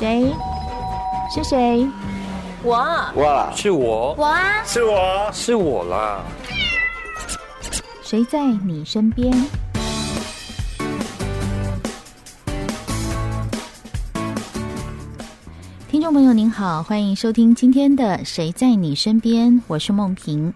谁？是谁？我，我，是我，我啊，是我，是我啦。谁在你身边？听众朋友您好，欢迎收听今天的《谁在你身边》，我是梦萍。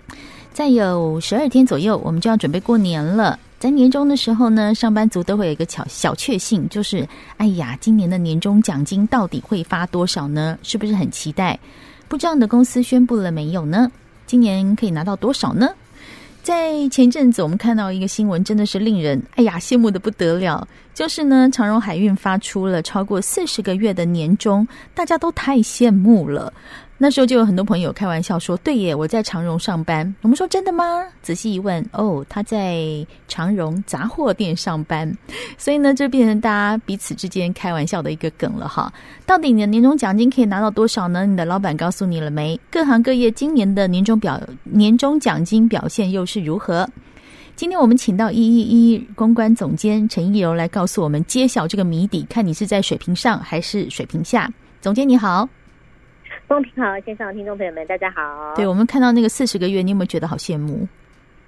再有十二天左右，我们就要准备过年了。在年终的时候呢，上班族都会有一个小小确幸，就是哎呀，今年的年终奖金到底会发多少呢？是不是很期待？不知道你的公司宣布了没有呢？今年可以拿到多少呢？在前阵子，我们看到一个新闻，真的是令人哎呀羡慕的不得了。就是呢，长荣海运发出了超过四十个月的年终，大家都太羡慕了。那时候就有很多朋友开玩笑说：“对耶，我在长荣上班。”我们说：“真的吗？”仔细一问，哦，他在长荣杂货店上班。所以呢，就变成大家彼此之间开玩笑的一个梗了哈。到底你的年终奖金可以拿到多少呢？你的老板告诉你了没？各行各业今年的年终表、年终奖金表现又是如何？今天我们请到一一一公关总监陈一柔来告诉我们揭晓这个谜底，看你是在水平上还是水平下。总监你好。风平好，线上的听众朋友们，大家好。对，我们看到那个四十个月，你有没有觉得好羡慕？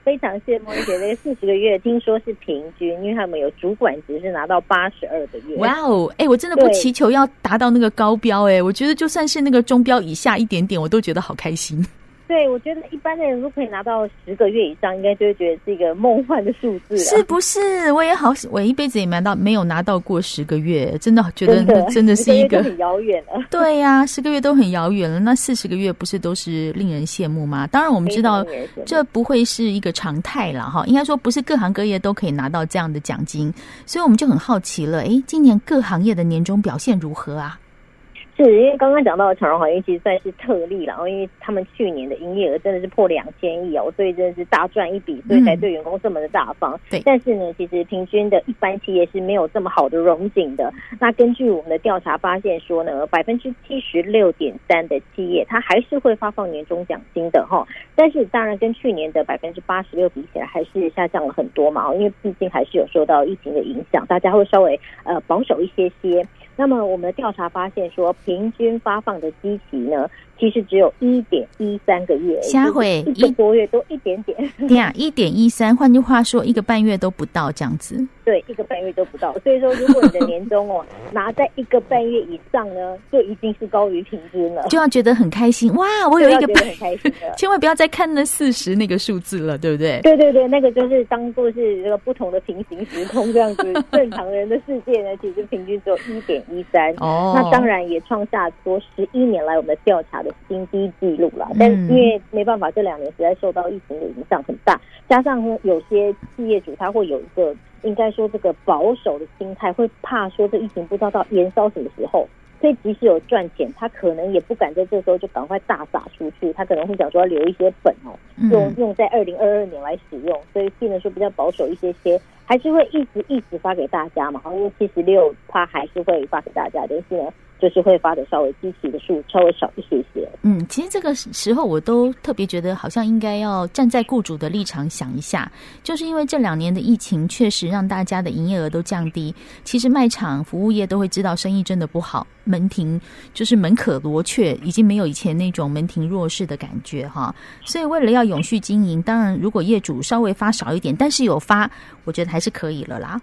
非常羡慕，而且那个四十个月听说是平均，因为他们有主管值是拿到八十二个月。哇哦，哎，我真的不祈求要达到那个高标，哎，我觉得就算是那个中标以下一点点，我都觉得好开心。对，我觉得一般的人都可以拿到十个月以上，应该就会觉得是一个梦幻的数字，是不是？我也好，我一辈子也没拿到，没有拿到过十个月，真的觉得真的是一个，个很遥远了。对呀、啊，十个月都很遥远了，那四十个月不是都是令人羡慕吗？当然，我们知道这不会是一个常态了哈。应该说，不是各行各业都可以拿到这样的奖金，所以我们就很好奇了。哎，今年各行业的年终表现如何啊？是因为刚刚讲到的长荣海运其实算是特例了，然后因为他们去年的营业额真的是破两千亿哦，所以真的是大赚一笔，所以才对员工这么的大方。嗯、对，但是呢，其实平均的一般企业是没有这么好的融景的。那根据我们的调查发现说呢，百分之七十六点三的企业它还是会发放年终奖金的哈，但是当然跟去年的百分之八十六比起来还是下降了很多嘛，因为毕竟还是有受到疫情的影响，大家会稍微呃保守一些些。那么我们的调查发现说，平均发放的基期呢，其实只有一点一三个月，下回一个多月多一点点。对啊，一点一三，换句话说，一个半月都不到这样子。对，一个半月都不到。所以说，如果你的年终哦拿在一个半月以上呢，就已经是高于平均了，就要觉得很开心哇！我有一个半很开心的，千万不要再看那四十那个数字了，对不对？对对对，那个就是当做是这个不同的平行时空这样子。正常人的世界呢，其实平均只有一点一三。哦，那当然也创下多十一年来我们的调查的新低记录了。但是因为没办法，这两年实在受到疫情的影响很大，加上呢，有些企业主他会有一个。应该说，这个保守的心态会怕说这疫情不知道到延烧什么时候，所以即使有赚钱，他可能也不敢在这时候就赶快大撒出去，他可能会想说要留一些本哦，用用在二零二二年来使用，所以变得说比较保守一些些，还是会一直一直发给大家嘛，因为七十六他还是会发给大家，但是呢。就是会发的稍微积极的数稍微少一些些。嗯，其实这个时候我都特别觉得，好像应该要站在雇主的立场想一下，就是因为这两年的疫情确实让大家的营业额都降低。其实卖场服务业都会知道生意真的不好，门庭就是门可罗雀，已经没有以前那种门庭若市的感觉哈。所以为了要永续经营，当然如果业主稍微发少一点，但是有发，我觉得还是可以了啦。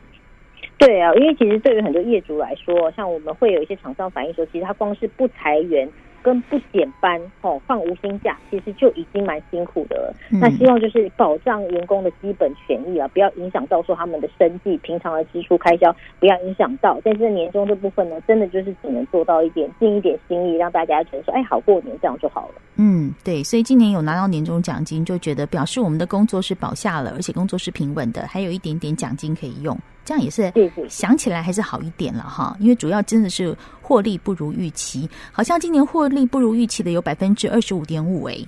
对啊，因为其实对于很多业主来说，像我们会有一些厂商反映说，其实他光是不裁员跟不减班，哦，放无薪假，其实就已经蛮辛苦的了。嗯、那希望就是保障员工的基本权益啊，不要影响到说他们的生计、平常的支出开销，不要影响到。但是年终这部分呢，真的就是只能做到一点，尽一点心意，让大家觉得说，哎，好过年这样就好了。嗯，对，所以今年有拿到年终奖金，就觉得表示我们的工作是保下了，而且工作是平稳的，还有一点点奖金可以用。这样也是，想起来还是好一点了哈。因为主要真的是获利不如预期，好像今年获利不如预期的有百分之二十五点五诶。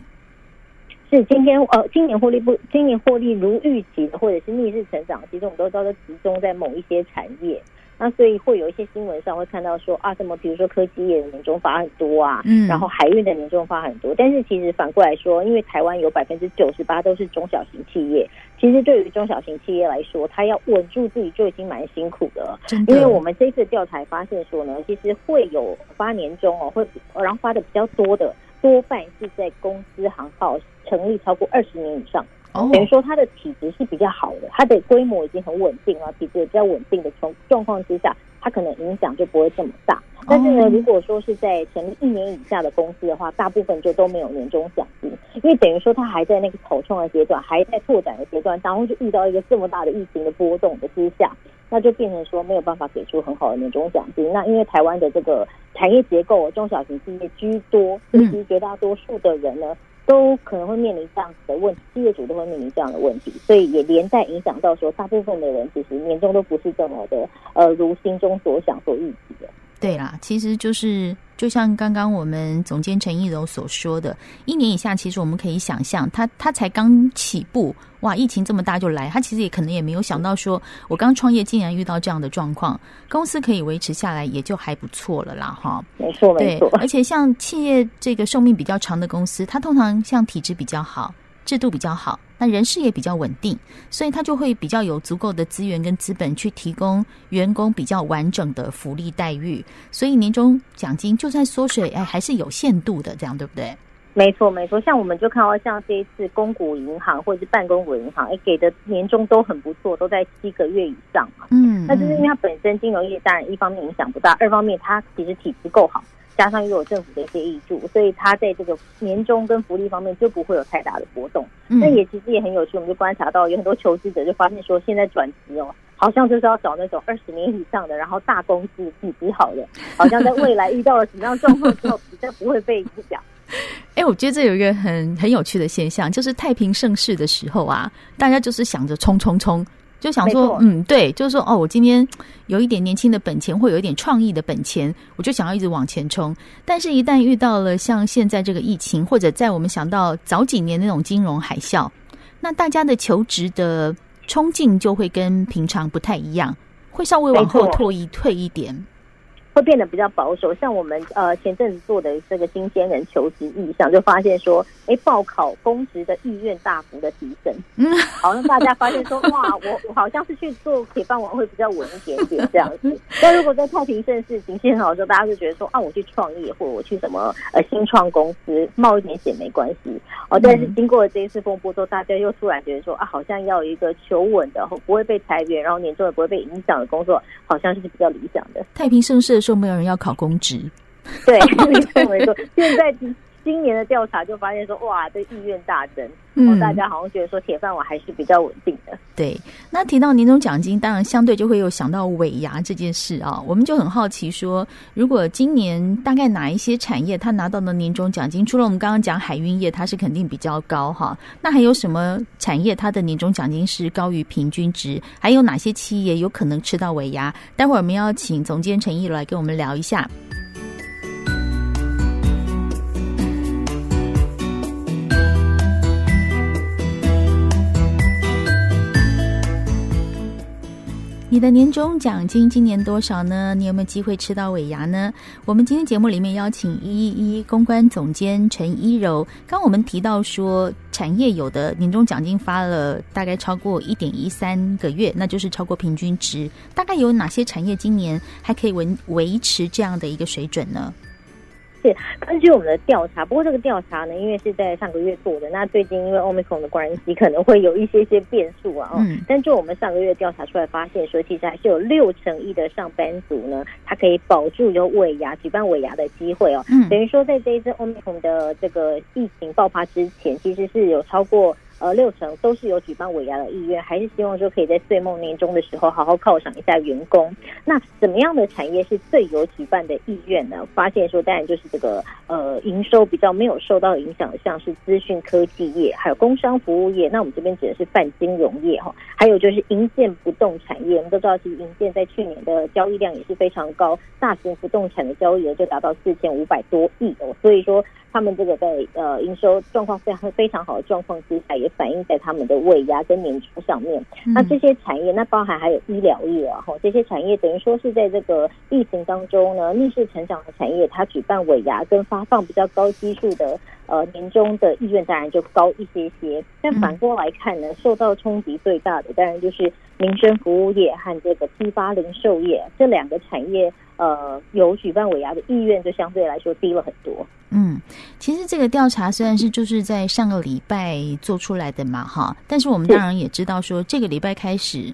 是今天呃，今年获利不，今年获利如预期的，或者是逆势成长，其实我们都知道都集中在某一些产业。那所以会有一些新闻上会看到说啊，什么比如说科技业的年终发很多啊，嗯，然后海运的年终发很多。但是其实反过来说，因为台湾有百分之九十八都是中小型企业，其实对于中小型企业来说，它要稳住自己就已经蛮辛苦的的。因为我们这次调查发现说呢，其实会有发年终哦，会然后发的比较多的，多半是在公司行号成立超过二十年以上。等于说它的体质是比较好的，它的规模已经很稳定了，体质也比较稳定的状状况之下，它可能影响就不会这么大。但是呢，如果说是在成立一年以下的公司的话，大部分就都没有年终奖金，因为等于说它还在那个草创的阶段，还在拓展的阶段，然后就遇到一个这么大的疫情的波动的之下，那就变成说没有办法给出很好的年终奖金。那因为台湾的这个产业结构，中小型企业居多，其实绝大多数的人呢。都可能会面临这样子的问题，业主都会面临这样的问题，所以也连带影响到说，大部分的人其实年终都不是这么的，呃，如心中所想所预期的。对啦，其实就是就像刚刚我们总监陈一柔所说的，一年以下，其实我们可以想象，他他才刚起步，哇，疫情这么大就来，他其实也可能也没有想到说，我刚创业竟然遇到这样的状况，公司可以维持下来也就还不错了啦，哈。没错，没错。而且像企业这个寿命比较长的公司，它通常像体质比较好。制度比较好，那人事也比较稳定，所以他就会比较有足够的资源跟资本去提供员工比较完整的福利待遇。所以年终奖金就算缩水，哎，还是有限度的，这样对不对？没错，没错。像我们就看到，像这一次公股银行或者是半公股银行，哎，给的年终都很不错，都在七个月以上嘛。嗯，那就是因为它本身金融业当然一方面影响不大，二方面它其实体质够好。加上又有政府的一些挹注，所以他在这个年终跟福利方面就不会有太大的波动。那、嗯、也其实也很有趣，我们就观察到有很多求职者就发现说，现在转职哦，好像就是要找那种二十年以上的，然后大公司体质好的，好像在未来遇到了什么样状况之后，比较不会被影响。哎，我觉得这有一个很很有趣的现象，就是太平盛世的时候啊，大家就是想着冲冲冲。就想说，嗯，对，就是说，哦，我今天有一点年轻的本钱，或有一点创意的本钱，我就想要一直往前冲。但是，一旦遇到了像现在这个疫情，或者在我们想到早几年那种金融海啸，那大家的求职的冲劲就会跟平常不太一样，会稍微往后退一退一点。会变得比较保守，像我们呃前阵子做的这个新鲜人求职意向，就发现说，哎，报考公职的意愿大幅的提升，嗯，好像大家发现说，哇，我我好像是去做铁饭碗会比较稳一点点这样子。但如果在太平盛世、景气很好的时候，大家就觉得说，啊，我去创业或者我去什么呃新创公司冒一点险没关系。哦，但是经过了这一次风波之后，大家又突然觉得说，啊，好像要一个求稳的，不会被裁员，然后年终也不会被影响的工作，好像是比较理想的。太平盛世。说没有人要考公职，对，没错没错。现在今年的调查就发现说，哇，这意愿大增，嗯，大家好像觉得说铁饭碗还是比较稳定的。对，那提到年终奖金，当然相对就会有想到尾牙这件事啊。我们就很好奇说，如果今年大概哪一些产业它拿到的年终奖金，除了我们刚刚讲海运业，它是肯定比较高哈，那还有什么产业它的年终奖金是高于平均值？还有哪些企业有可能吃到尾牙？待会儿我们要请总监陈依柔来跟我们聊一下。你的年终奖金今年多少呢？你有没有机会吃到尾牙呢？我们今天节目里面邀请一一一公关总监陈一柔。刚我们提到说，产业有的年终奖金发了大概超过一点一三个月，那就是超过平均值。大概有哪些产业今年还可以维维持这样的一个水准呢？是根据我们的调查，不过这个调查呢，因为是在上个月做的，那最近因为 Omicron 的关系，可能会有一些些变数啊。嗯。但就我们上个月调查出来，发现说，其实还是有六成一的上班族呢，他可以保住有尾牙举办尾牙的机会哦。嗯。等于说，在这一次 Omicron 的这个疫情爆发之前，其实是有超过。呃，六成都是有举办尾牙的意愿，还是希望说可以在岁末年终的时候好好犒赏一下员工。那怎么样的产业是最有举办的意愿呢？发现说，当然就是这个呃营收比较没有受到影响，像是资讯科技业，还有工商服务业。那我们这边指的是泛金融业哈，还有就是银建不动产业。我们都知道，其实银建在去年的交易量也是非常高，大型不动产的交易额就达到四千五百多亿哦。所以说。他们这个在呃营收状况非常非常好的状况之下，也反映在他们的尾牙跟年终上面。嗯、那这些产业，那包含还有医疗业啊，哈，这些产业等于说是在这个疫情当中呢逆势成长的产业，它举办尾牙跟发放比较高基数的呃年终的意愿当然就高一些些。但反过来看呢，受到冲击最大的当然就是民生服务业和这个批发零售业这两个产业。呃，有举办尾牙的意愿就相对来说低了很多。嗯，其实这个调查虽然是就是在上个礼拜做出来的嘛，哈，但是我们当然也知道说，这个礼拜开始，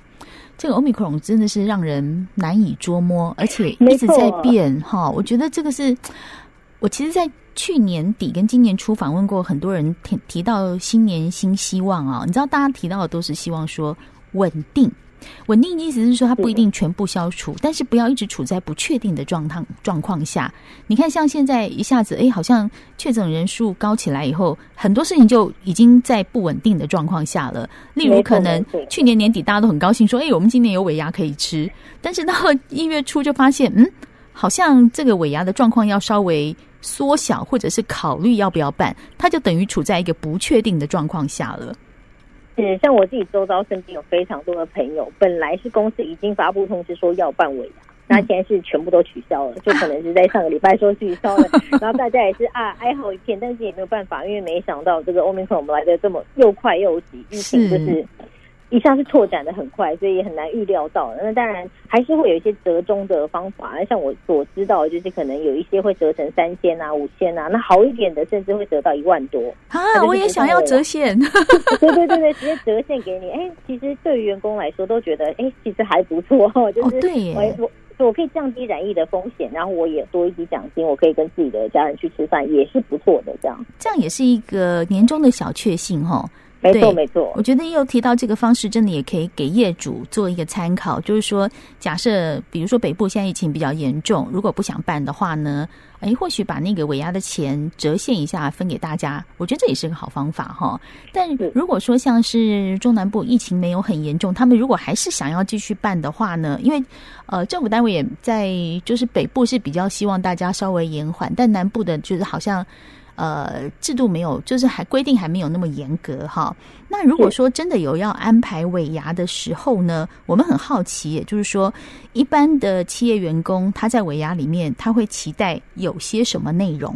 这个 Omicron 真的是让人难以捉摸，而且一直在变哈。我觉得这个是我其实，在去年底跟今年初访问过很多人提提到新年新希望啊，你知道大家提到的都是希望说稳定。稳定的意思是说，它不一定全部消除，但是不要一直处在不确定的状态状况下。你看，像现在一下子，哎，好像确诊人数高起来以后，很多事情就已经在不稳定的状况下了。例如，可能去年年底大家都很高兴说，哎，我们今年有尾牙可以吃，但是到一月初就发现，嗯，好像这个尾牙的状况要稍微缩小，或者是考虑要不要办，它就等于处在一个不确定的状况下了。是，像我自己周遭身边有非常多的朋友，本来是公司已经发布通知说要办尾牙，那现在是全部都取消了，就可能是在上个礼拜说取消了，然后大家也是啊哀嚎一片，但是也没有办法，因为没想到这个欧米克我们来的这么又快又急，疫情就是。一下是拓展的很快，所以也很难预料到。那当然还是会有一些折中的方法。像我所知道，就是可能有一些会折成三千啊、五千啊，那好一点的甚至会折到一万多啊！我也想要折现，对对对对，直接折现给你。哎，其实对于员工来说都觉得，哎，其实还不错，就是我、哦、我我可以降低染疫的风险，然后我也多一笔奖金，我可以跟自己的家人去吃饭，也是不错的。这样这样也是一个年终的小确幸哈。没错，没错。我觉得又提到这个方式，真的也可以给业主做一个参考。就是说，假设比如说北部现在疫情比较严重，如果不想办的话呢，哎，或许把那个尾牙的钱折现一下分给大家，我觉得这也是个好方法哈。但如果说像是中南部疫情没有很严重，他们如果还是想要继续办的话呢，因为呃政府单位也在，就是北部是比较希望大家稍微延缓，但南部的就是好像。呃，制度没有，就是还规定还没有那么严格哈。那如果说真的有要安排尾牙的时候呢，我们很好奇，也就是说，一般的企业员工他在尾牙里面他会期待有些什么内容？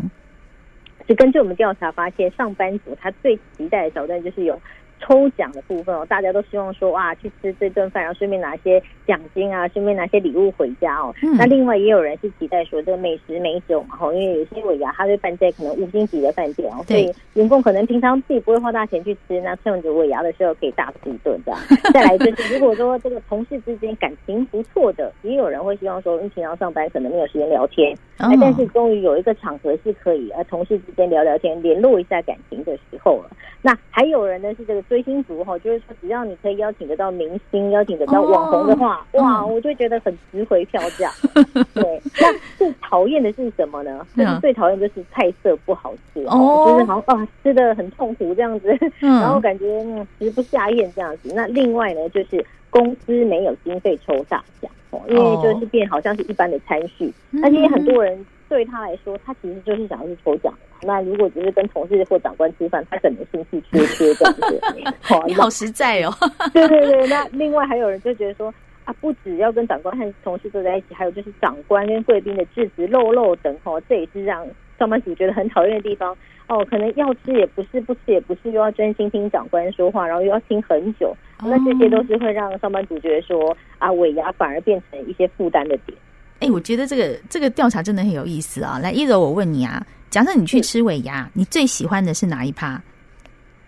就根据我们调查发现，上班族他最期待的挑战就是有。抽奖的部分哦，大家都希望说哇，去吃这顿饭，然后顺便拿些奖金啊，顺便拿些礼物回家哦。嗯、那另外也有人是期待说这个美食美酒嘛，哈，因为有些尾牙他会办在可能五星级的饭店哦，所以员工可能平常自己不会花大钱去吃，那趁着尾牙的时候可以大吃一顿这样。再来就是，如果说这个同事之间感情不错的，也有人会希望说，因为平常上班可能没有时间聊天，哦、但是终于有一个场合是可以呃同事之间聊聊天，联络一下感情的时候了。那还有人呢是这个追星族哈，就是说只要你可以邀请得到明星，邀请得到网红的话，哦、哇，我就觉得很值回票价。对，那最讨厌的是什么呢？就是最讨厌就是菜色不好吃哦，就是好像啊吃的很痛苦这样子，然后感觉嗯食不下咽这样子。那另外呢，就是公司没有经费抽大奖哦，因为就是变好像是一般的餐叙，而且很多人。对他来说，他其实就是想要去抽奖。那如果只是跟同事或长官吃饭，他可能兴趣缺缺这样子。好，好实在哦。对对对，那另外还有人就觉得说啊，不只要跟长官和同事坐在一起，还有就是长官跟贵宾的致辞、漏漏等哦，这也是让上班族觉得很讨厌的地方哦。可能要吃也不是，不吃也不是，又要专心听长官说话，然后又要听很久。那这些都是会让上班族觉得说啊，尾牙反而变成一些负担的点。哎，我觉得这个这个调查真的很有意思啊！来，一柔，我问你啊，假设你去吃尾牙，嗯、你最喜欢的是哪一趴？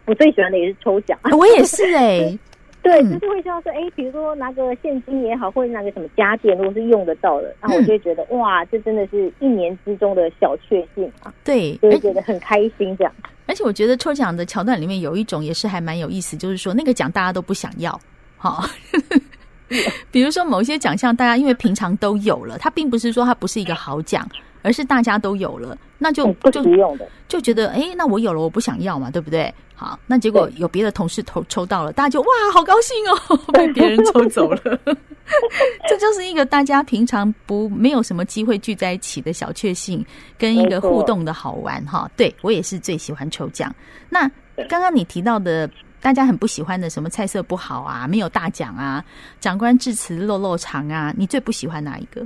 我最喜欢的也是抽奖，我也是 哎、欸，对，就是会希望说，哎，比如说拿个现金也好，或者拿个什么家电，如果是用得到的，然后我就会觉得、嗯、哇，这真的是一年之中的小确幸啊！对，就会觉得很开心这样。而且我觉得抽奖的桥段里面有一种也是还蛮有意思，就是说那个奖大家都不想要，好。比如说某些奖项，大家因为平常都有了，它并不是说它不是一个好奖，而是大家都有了，那就就就觉得哎，那我有了，我不想要嘛，对不对？好，那结果有别的同事抽抽到了，大家就哇，好高兴哦，被别人抽走了。这就是一个大家平常不没有什么机会聚在一起的小确幸，跟一个互动的好玩哈。对，我也是最喜欢抽奖。那刚刚你提到的。大家很不喜欢的什么菜色不好啊，没有大奖啊，长官致辞落落长啊，你最不喜欢哪一个？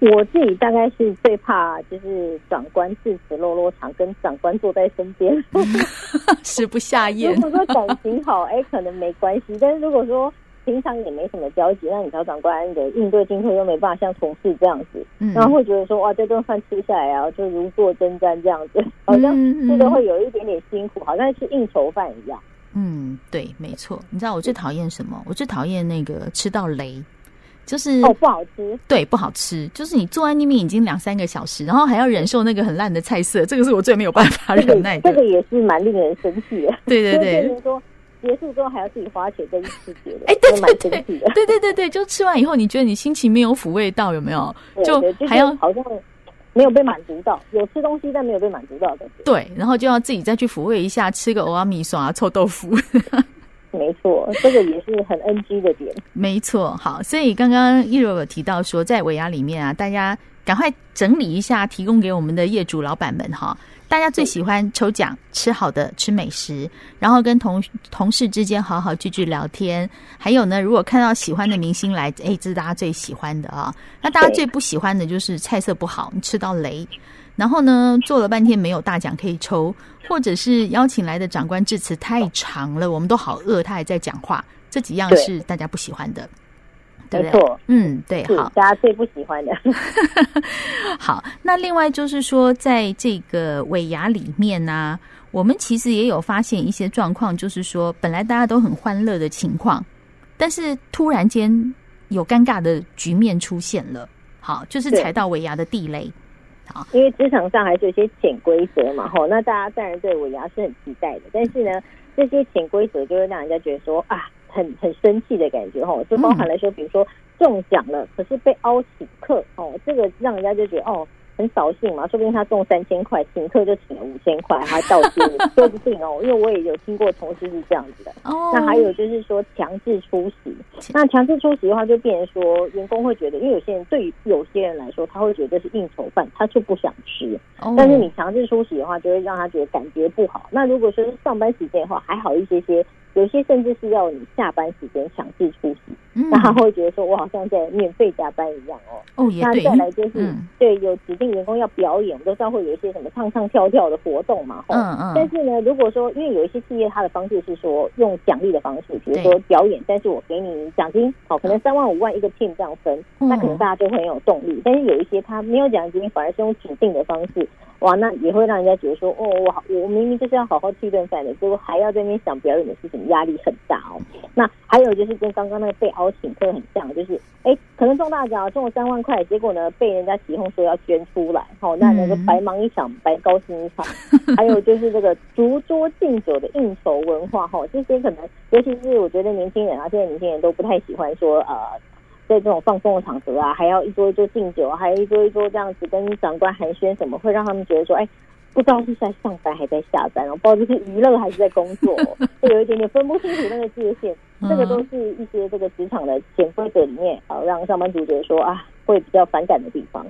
我自己大概是最怕就是长官致辞落落长，跟长官坐在身边 食不下咽。如果说感情好，哎，可能没关系；但是如果说平常也没什么交集，那你找长官的应对进退又没办法像同事这样子，嗯、然后会觉得说哇，这顿饭吃下来啊，就如坐针毡这样子，好像这个会有一点点辛苦，好像是应酬饭一样。嗯，对，没错。你知道我最讨厌什么？我最讨厌那个吃到雷，就是哦，不好吃。对，不好吃。就是你坐在那边已经两三个小时，然后还要忍受那个很烂的菜色，这个是我最没有办法忍耐的。这个也是蛮令人生气的。对对对，就是说结束之后还要自己花钱再去吃别的，哎，对对对，对对对对，就吃完以后你觉得你心情没有抚慰到，有没有？就还要好像。没有被满足到，有吃东西但没有被满足到的。对，然后就要自己再去抚慰一下，吃个欧阿米爽啊、臭豆腐。没错，这个也是很 NG 的点。没错，好，所以刚刚一柔有提到说，在尾牙里面啊，大家赶快整理一下，提供给我们的业主老板们哈。大家最喜欢抽奖、吃好的、吃美食，然后跟同同事之间好好聚聚聊天。还有呢，如果看到喜欢的明星来，哎，这是大家最喜欢的啊。那大家最不喜欢的就是菜色不好，你吃到雷。然后呢，做了半天没有大奖可以抽，或者是邀请来的长官致辞太长了，我们都好饿，他还在讲话。这几样是大家不喜欢的。对对，没错，嗯，对，好，大家最不喜欢的。好，那另外就是说，在这个尾牙里面呢、啊，我们其实也有发现一些状况，就是说，本来大家都很欢乐的情况，但是突然间有尴尬的局面出现了。好，就是踩到尾牙的地雷。好，因为职场上还是有些潜规则嘛，吼，那大家当然对尾牙是很期待的，但是呢，这些潜规则就会让人家觉得说啊。很很生气的感觉哈，就包含来说，比如说中奖了，可是被凹请客哦，这个让人家就觉得哦。很扫兴嘛，说不定他中三千块，请客就请了五千块，还倒贴，说不定哦。因为我也有听过同事是这样子的。哦。那还有就是说强制出席，那强制出席的话，就变成说员工会觉得，因为有些人对于有些人来说，他会觉得是应酬饭，他就不想吃。哦。但是你强制出席的话，就会让他觉得感觉不好。那如果说是上班时间的话，还好一些些，有些甚至是要你下班时间强制出席，嗯。那他会觉得说我好像在免费加班一样哦。哦，也对。那再来就是、嗯、对有指定。员工要表演，我们都知道会有一些什么唱唱跳跳的活动嘛。嗯嗯。但是呢，如果说因为有一些企业，它的方式是说用奖励的方式，比如说表演，但是我给你奖金，好，可能三万五万一个 team 这样分，那可能大家就会很有动力。但是有一些他没有奖金，反而是用指定的方式，哇，那也会让人家觉得说，哦，我好，我明明就是要好好吃一顿饭的，结果还要在那边想表演的事情，压力很大哦。那还有就是跟刚刚那个被邀请客很像，就是哎，可能中大奖中了三万块，结果呢被人家起哄说要捐出。出来，好，那那个白忙一场，白高兴一场。还有就是这个逐桌敬酒的应酬文化，哈，这些可能，尤其是我觉得年轻人啊，现在年轻人都不太喜欢说，呃，在这种放松的场合啊，还要一桌一桌敬酒，还有一桌一桌这样子跟长官寒暄，什么会让他们觉得说，哎，不知道是在上班还在下班，然后不知道这是娱乐还是在工作，就有一点点分不清楚那个界限。这个都是一些这个职场的潜规则里面，好让上班族觉得说啊，会比较反感的地方。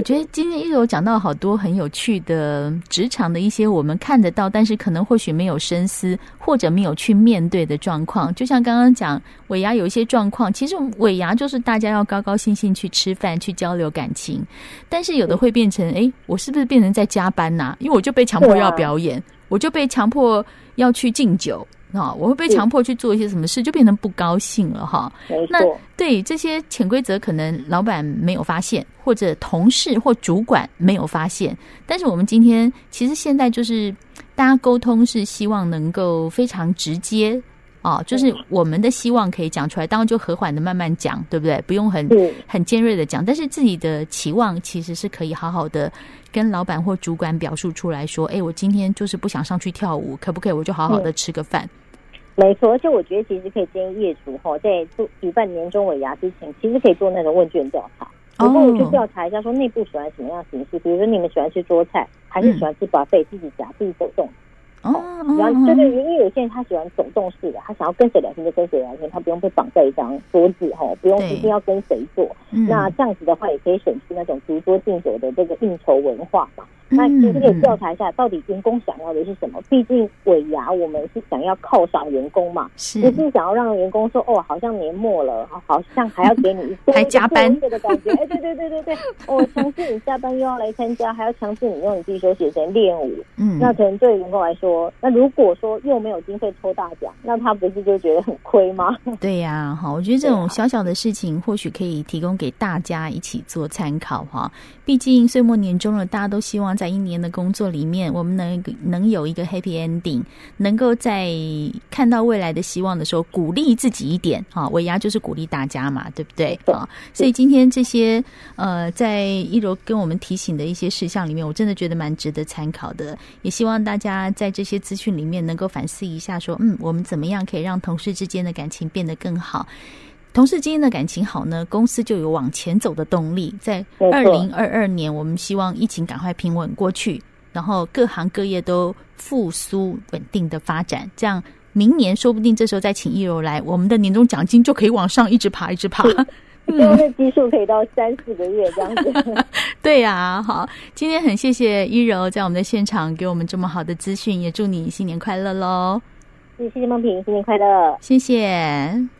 我觉得今天依柔讲到好多很有趣的职场的一些我们看得到，但是可能或许没有深思或者没有去面对的状况。就像刚刚讲尾牙有一些状况，其实尾牙就是大家要高高兴兴去吃饭去交流感情，但是有的会变成哎，我是不是变成在加班呐、啊？因为我就被强迫要表演，我就被强迫要去敬酒。啊，我会被强迫去做一些什么事，就变成不高兴了哈。那对这些潜规则，可能老板没有发现，或者同事或主管没有发现。但是我们今天其实现在就是大家沟通是希望能够非常直接啊，就是我们的希望可以讲出来，当然就和缓的慢慢讲，对不对？不用很很尖锐的讲，但是自己的期望其实是可以好好的跟老板或主管表述出来说，哎，我今天就是不想上去跳舞，可不可以？我就好好的吃个饭。没错，而且我觉得其实可以建议业主哈，在做举办年终尾牙之前，其实可以做那种问卷调查。我不如去调查一下，说内部喜欢什么样的形式，比如说你们喜欢吃桌菜，还是喜欢吃 buffet，自己夹自己走动。哦，然后对对，因为有些人他喜欢走动式的，他想要跟谁聊天就跟谁聊天，他不用被绑在一张桌子哈，不用一定要跟谁坐。那这样子的话，也可以省去那种独桌敬酒的这个应酬文化嘛。那其实可以调查一下，到底员工想要的是什么？毕竟尾牙我们是想要犒赏员工嘛，是不是想要让员工说哦，好像年末了，好像还要给你多 还加班的感觉。哎，对对对对对，我，强制你下班又要来参加，还要强制你用你自己休息时间练舞。嗯，那可能对员工来说，那如果说又没有经费抽大奖，那他不是就觉得很亏吗？对呀，好，我觉得这种小小的事情或许可以提供给大家一起做参考哈。毕竟岁末年终了，大家都希望。在一年的工作里面，我们能能有一个 happy ending，能够在看到未来的希望的时候，鼓励自己一点啊。尾牙就是鼓励大家嘛，对不对啊？所以今天这些呃，在一柔跟我们提醒的一些事项里面，我真的觉得蛮值得参考的。也希望大家在这些资讯里面能够反思一下，说嗯，我们怎么样可以让同事之间的感情变得更好？同事之间的感情好呢，公司就有往前走的动力。在二零二二年，我们希望疫情赶快平稳过去，然后各行各业都复苏稳定的发展。这样明年说不定这时候再请一柔来，我们的年终奖金就可以往上一直爬，一直爬。因为这基数可以到三四个月这样子。对呀、啊，好，今天很谢谢一柔在我们的现场给我们这么好的资讯，也祝你新年快乐喽！谢谢梦萍，新年快乐！谢谢。